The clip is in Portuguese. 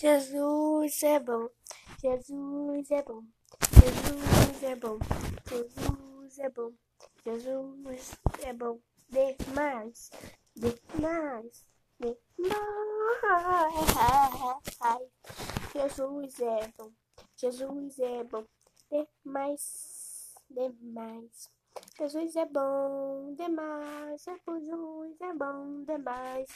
Jesus é bom, Jesus é bom, Jesus é bom, Jesus é bom, Jesus é bom demais, demais, demais. Jesus é bom, Jesus é bom. Demais, demais. Jesus é bom demais, Jesus é bom demais.